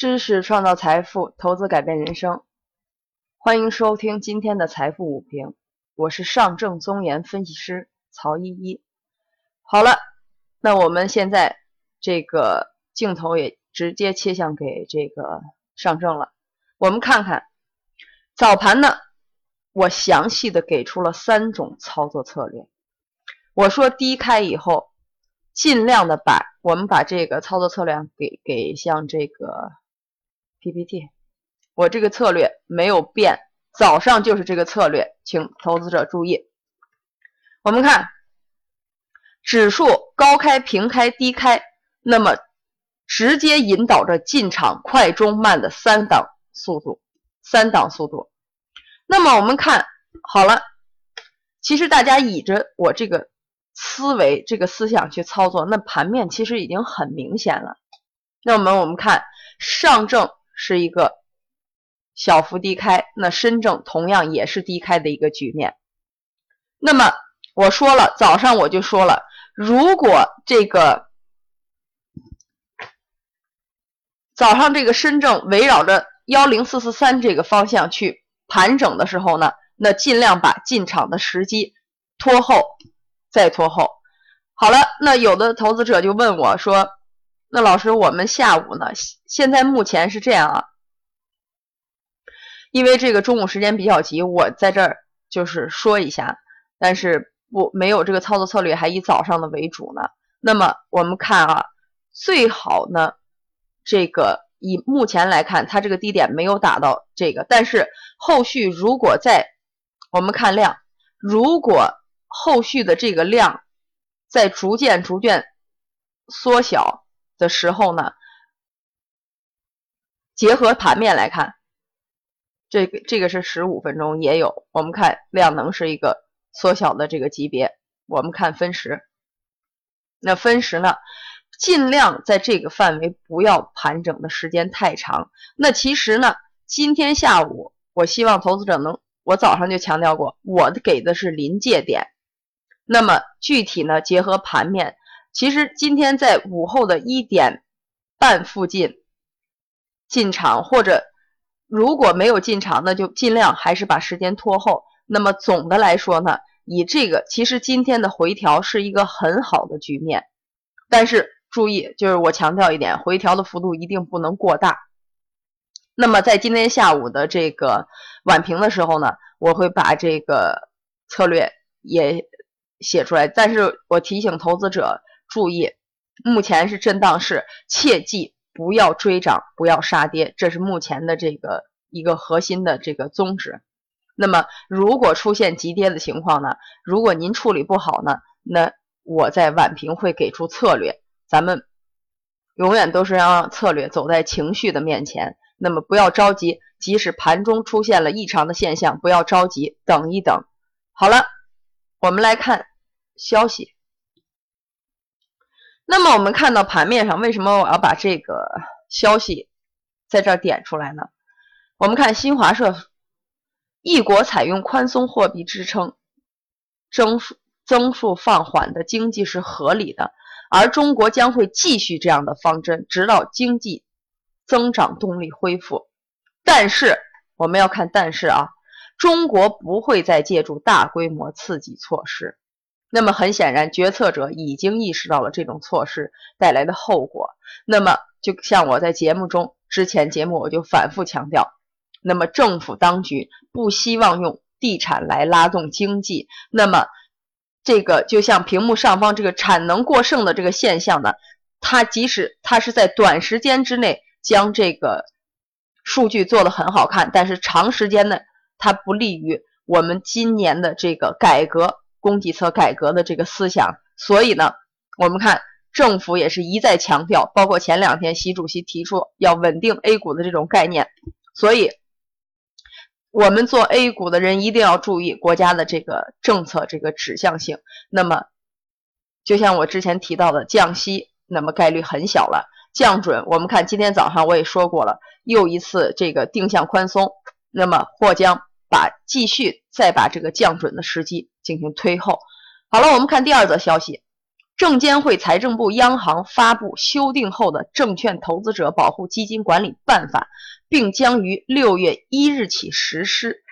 知识创造财富，投资改变人生。欢迎收听今天的财富午评，我是上证综研分析师曹依依。好了，那我们现在这个镜头也直接切向给这个上证了。我们看看早盘呢，我详细的给出了三种操作策略。我说低开以后，尽量的把我们把这个操作策略给给像这个 PPT。我这个策略没有变，早上就是这个策略，请投资者注意。我们看指数高开、平开、低开，那么直接引导着进场快、中、慢的三档速度，三档速度。那么我们看好了，其实大家倚着我这个思维、这个思想去操作，那盘面其实已经很明显了。那么我们看上证是一个。小幅低开，那深证同样也是低开的一个局面。那么我说了，早上我就说了，如果这个早上这个深证围绕着幺零四四三这个方向去盘整的时候呢，那尽量把进场的时机拖后，再拖后。好了，那有的投资者就问我说：“那老师，我们下午呢？现在目前是这样啊。”因为这个中午时间比较急，我在这儿就是说一下，但是不没有这个操作策略，还以早上的为主呢。那么我们看啊，最好呢，这个以目前来看，它这个低点没有打到这个，但是后续如果在我们看量，如果后续的这个量在逐渐逐渐缩小的时候呢，结合盘面来看。这个这个是十五分钟也有，我们看量能是一个缩小的这个级别。我们看分时，那分时呢，尽量在这个范围不要盘整的时间太长。那其实呢，今天下午我希望投资者能，我早上就强调过，我给的是临界点。那么具体呢，结合盘面，其实今天在午后的一点半附近进场或者。如果没有进场，那就尽量还是把时间拖后。那么总的来说呢，以这个其实今天的回调是一个很好的局面，但是注意，就是我强调一点，回调的幅度一定不能过大。那么在今天下午的这个晚评的时候呢，我会把这个策略也写出来。但是我提醒投资者注意，目前是震荡市，切记。不要追涨，不要杀跌，这是目前的这个一个核心的这个宗旨。那么，如果出现急跌的情况呢？如果您处理不好呢？那我在晚评会给出策略。咱们永远都是让策略走在情绪的面前。那么不要着急，即使盘中出现了异常的现象，不要着急，等一等。好了，我们来看消息。那么我们看到盘面上，为什么我要把这个消息在这儿点出来呢？我们看新华社，一国采用宽松货币支撑，增速增速放缓的经济是合理的，而中国将会继续这样的方针，直到经济增长动力恢复。但是我们要看，但是啊，中国不会再借助大规模刺激措施。那么很显然，决策者已经意识到了这种措施带来的后果。那么，就像我在节目中之前节目我就反复强调，那么政府当局不希望用地产来拉动经济。那么，这个就像屏幕上方这个产能过剩的这个现象呢，它即使它是在短时间之内将这个数据做得很好看，但是长时间呢，它不利于我们今年的这个改革。供给侧改革的这个思想，所以呢，我们看政府也是一再强调，包括前两天习主席提出要稳定 A 股的这种概念，所以，我们做 A 股的人一定要注意国家的这个政策这个指向性。那么，就像我之前提到的降息，那么概率很小了；降准，我们看今天早上我也说过了，又一次这个定向宽松，那么或将。把继续再把这个降准的时机进行推后。好了，我们看第二则消息：证监会、财政部、央行发布修订后的《证券投资者保护基金管理办法》，并将于六月一日起实施。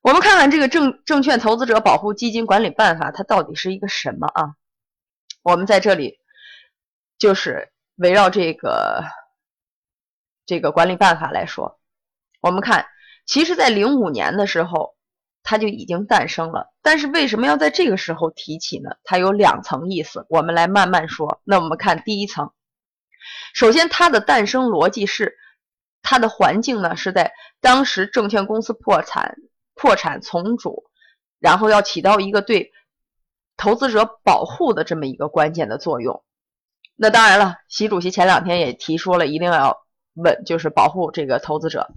我们看看这个证证券投资者保护基金管理办法，它到底是一个什么啊？我们在这里就是围绕这个这个管理办法来说，我们看，其实，在零五年的时候，它就已经诞生了。但是为什么要在这个时候提起呢？它有两层意思，我们来慢慢说。那我们看第一层，首先它的诞生逻辑是，它的环境呢是在当时证券公司破产。破产重组，然后要起到一个对投资者保护的这么一个关键的作用。那当然了，习主席前两天也提出了，一定要稳，就是保护这个投资者。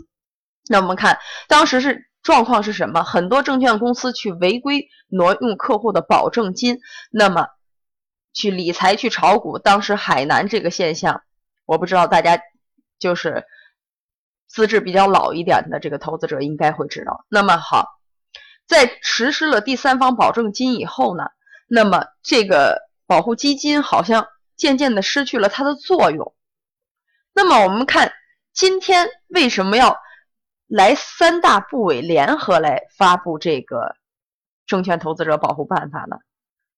那我们看当时是状况是什么？很多证券公司去违规挪用客户的保证金，那么去理财、去炒股。当时海南这个现象，我不知道大家就是。资质比较老一点的这个投资者应该会知道。那么好，在实施了第三方保证金以后呢，那么这个保护基金好像渐渐的失去了它的作用。那么我们看今天为什么要来三大部委联合来发布这个证券投资者保护办法呢？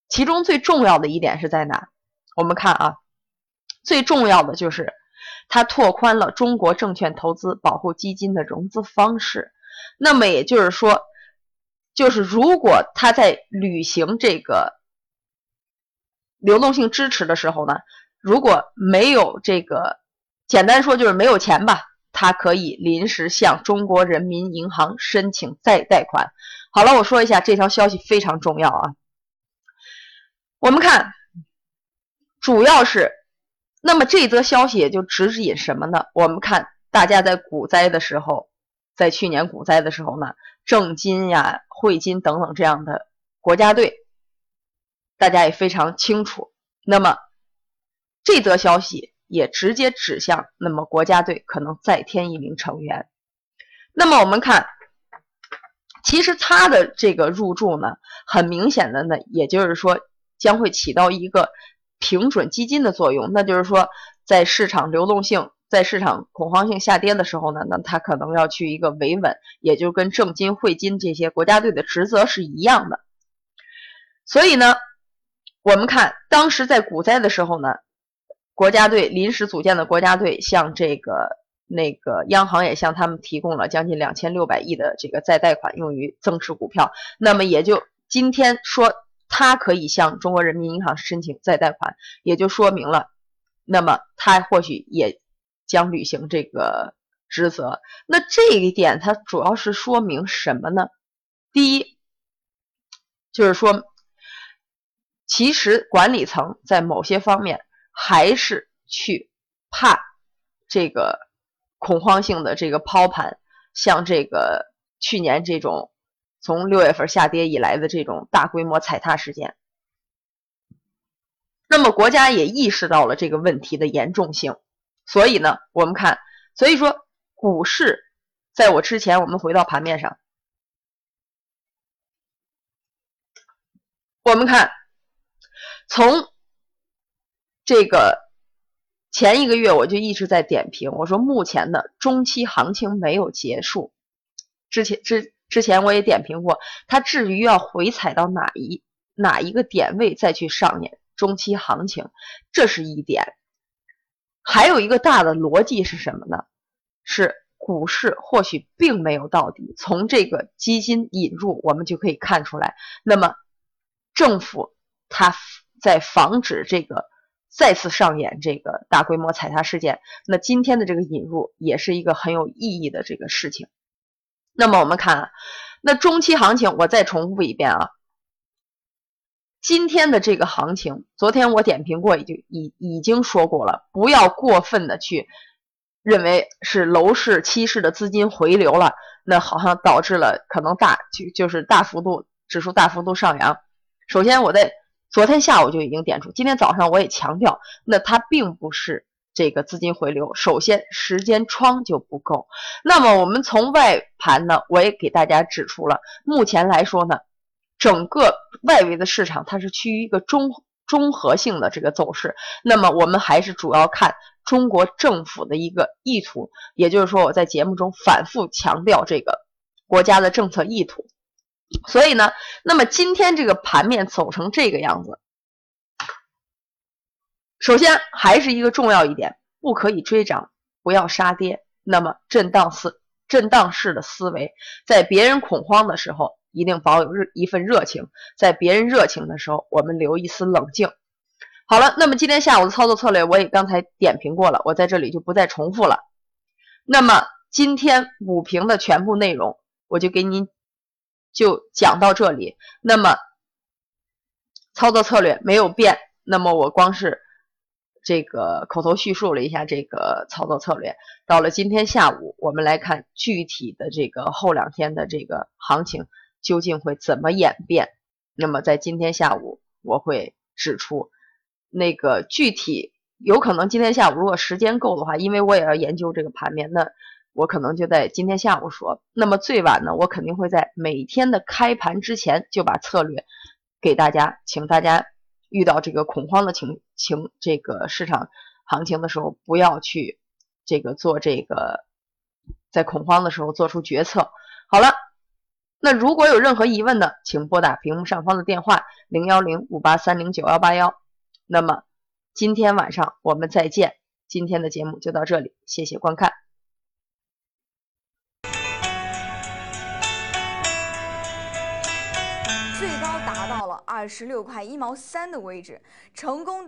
其中最重要的一点是在哪？我们看啊，最重要的就是。它拓宽了中国证券投资保护基金的融资方式，那么也就是说，就是如果他在履行这个流动性支持的时候呢，如果没有这个，简单说就是没有钱吧，他可以临时向中国人民银行申请再贷款。好了，我说一下这条消息非常重要啊，我们看，主要是。那么这则消息也就指引什么呢？我们看大家在股灾的时候，在去年股灾的时候呢，证金呀、汇金等等这样的国家队，大家也非常清楚。那么这则消息也直接指向，那么国家队可能再添一名成员。那么我们看，其实它的这个入驻呢，很明显的呢，也就是说将会起到一个。平准基金的作用，那就是说，在市场流动性、在市场恐慌性下跌的时候呢，那它可能要去一个维稳，也就跟证金、汇金这些国家队的职责是一样的。所以呢，我们看当时在股灾的时候呢，国家队临时组建的国家队向这个那个央行也向他们提供了将近两千六百亿的这个再贷款，用于增持股票。那么也就今天说。他可以向中国人民银行申请再贷款，也就说明了，那么他或许也将履行这个职责。那这一点它主要是说明什么呢？第一，就是说，其实管理层在某些方面还是去怕这个恐慌性的这个抛盘，像这个去年这种。从六月份下跌以来的这种大规模踩踏事件，那么国家也意识到了这个问题的严重性，所以呢，我们看，所以说股市，在我之前，我们回到盘面上，我们看，从这个前一个月我就一直在点评，我说目前的中期行情没有结束，之前之。之前我也点评过，它至于要回踩到哪一哪一个点位再去上演中期行情，这是一点。还有一个大的逻辑是什么呢？是股市或许并没有到底。从这个基金引入，我们就可以看出来。那么政府它在防止这个再次上演这个大规模踩踏事件。那今天的这个引入也是一个很有意义的这个事情。那么我们看啊，那中期行情，我再重复一遍啊。今天的这个行情，昨天我点评过，已经已已经说过了，不要过分的去认为是楼市、期市的资金回流了，那好像导致了可能大就就是大幅度指数大幅度上扬。首先，我在昨天下午就已经点出，今天早上我也强调，那它并不是。这个资金回流，首先时间窗就不够。那么我们从外盘呢，我也给大家指出了，目前来说呢，整个外围的市场它是趋于一个中综合性的这个走势。那么我们还是主要看中国政府的一个意图，也就是说我在节目中反复强调这个国家的政策意图。所以呢，那么今天这个盘面走成这个样子，首先还是一个重要一点，不可以追涨，不要杀跌。那么震荡式震荡式的思维，在别人恐慌的时候，一定保有热一份热情；在别人热情的时候，我们留一丝冷静。好了，那么今天下午的操作策略我也刚才点评过了，我在这里就不再重复了。那么今天午评的全部内容，我就给您。就讲到这里，那么操作策略没有变，那么我光是这个口头叙述了一下这个操作策略。到了今天下午，我们来看具体的这个后两天的这个行情究竟会怎么演变。那么在今天下午，我会指出那个具体有可能今天下午如果时间够的话，因为我也要研究这个盘面，那。我可能就在今天下午说，那么最晚呢，我肯定会在每天的开盘之前就把策略给大家，请大家遇到这个恐慌的情情这个市场行情的时候，不要去这个做这个在恐慌的时候做出决策。好了，那如果有任何疑问的，请拨打屏幕上方的电话零幺零五八三零九幺八幺。那么今天晚上我们再见，今天的节目就到这里，谢谢观看。二十六块一毛三的位置，成功打。